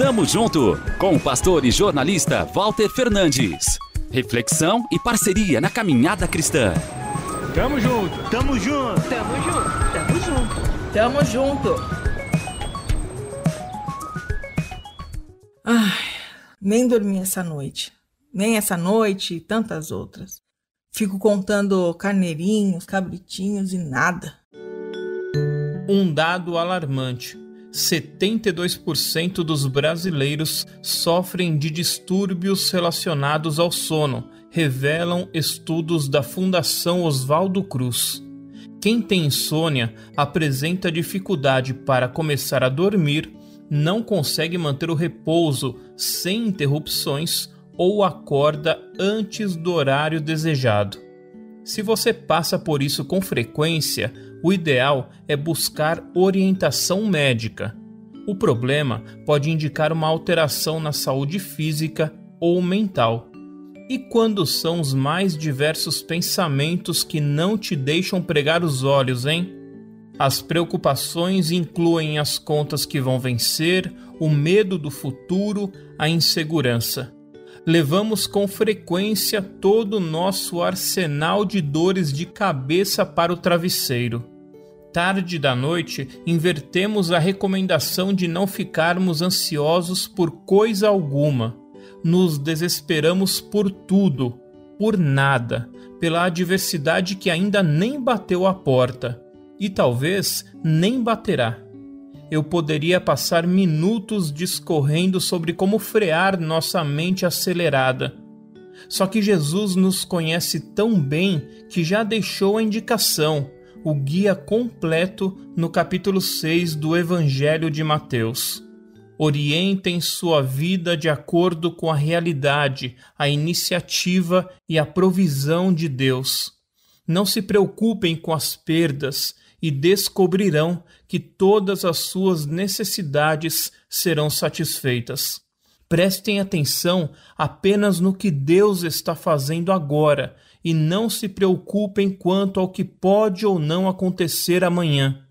Tamo junto com o pastor e jornalista Walter Fernandes. Reflexão e parceria na caminhada cristã. Tamo junto, tamo junto, tamo junto, tamo junto, tamo junto. Ai, nem dormi essa noite. Nem essa noite e tantas outras. Fico contando carneirinhos, cabritinhos e nada. Um dado alarmante 72% dos brasileiros sofrem de distúrbios relacionados ao sono, revelam estudos da Fundação Oswaldo Cruz. Quem tem insônia apresenta dificuldade para começar a dormir, não consegue manter o repouso sem interrupções ou acorda antes do horário desejado. Se você passa por isso com frequência, o ideal é buscar orientação médica. O problema pode indicar uma alteração na saúde física ou mental. E quando são os mais diversos pensamentos que não te deixam pregar os olhos, hein? As preocupações incluem as contas que vão vencer, o medo do futuro, a insegurança. Levamos com frequência todo o nosso arsenal de dores de cabeça para o travesseiro tarde da noite, invertemos a recomendação de não ficarmos ansiosos por coisa alguma. Nos desesperamos por tudo, por nada, pela adversidade que ainda nem bateu a porta e talvez nem baterá. Eu poderia passar minutos discorrendo sobre como frear nossa mente acelerada. Só que Jesus nos conhece tão bem que já deixou a indicação o guia completo no capítulo 6 do Evangelho de Mateus. Orientem sua vida de acordo com a realidade, a iniciativa e a provisão de Deus. Não se preocupem com as perdas e descobrirão que todas as suas necessidades serão satisfeitas. Prestem atenção apenas no que Deus está fazendo agora e não se preocupem quanto ao que pode ou não acontecer amanhã.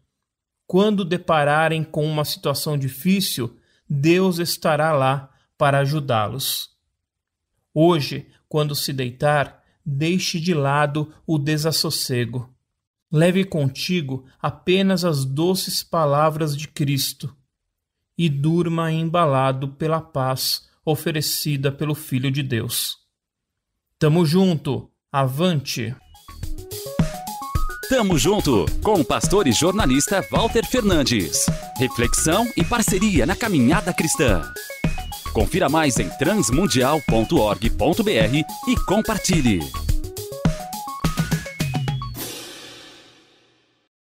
Quando depararem com uma situação difícil, Deus estará lá para ajudá-los. Hoje, quando se deitar, deixe de lado o desassossego. Leve contigo apenas as doces palavras de Cristo e durma embalado pela paz oferecida pelo Filho de Deus. Tamo junto! Avante! Tamo junto com o pastor e jornalista Walter Fernandes. Reflexão e parceria na caminhada cristã. Confira mais em transmundial.org.br e compartilhe.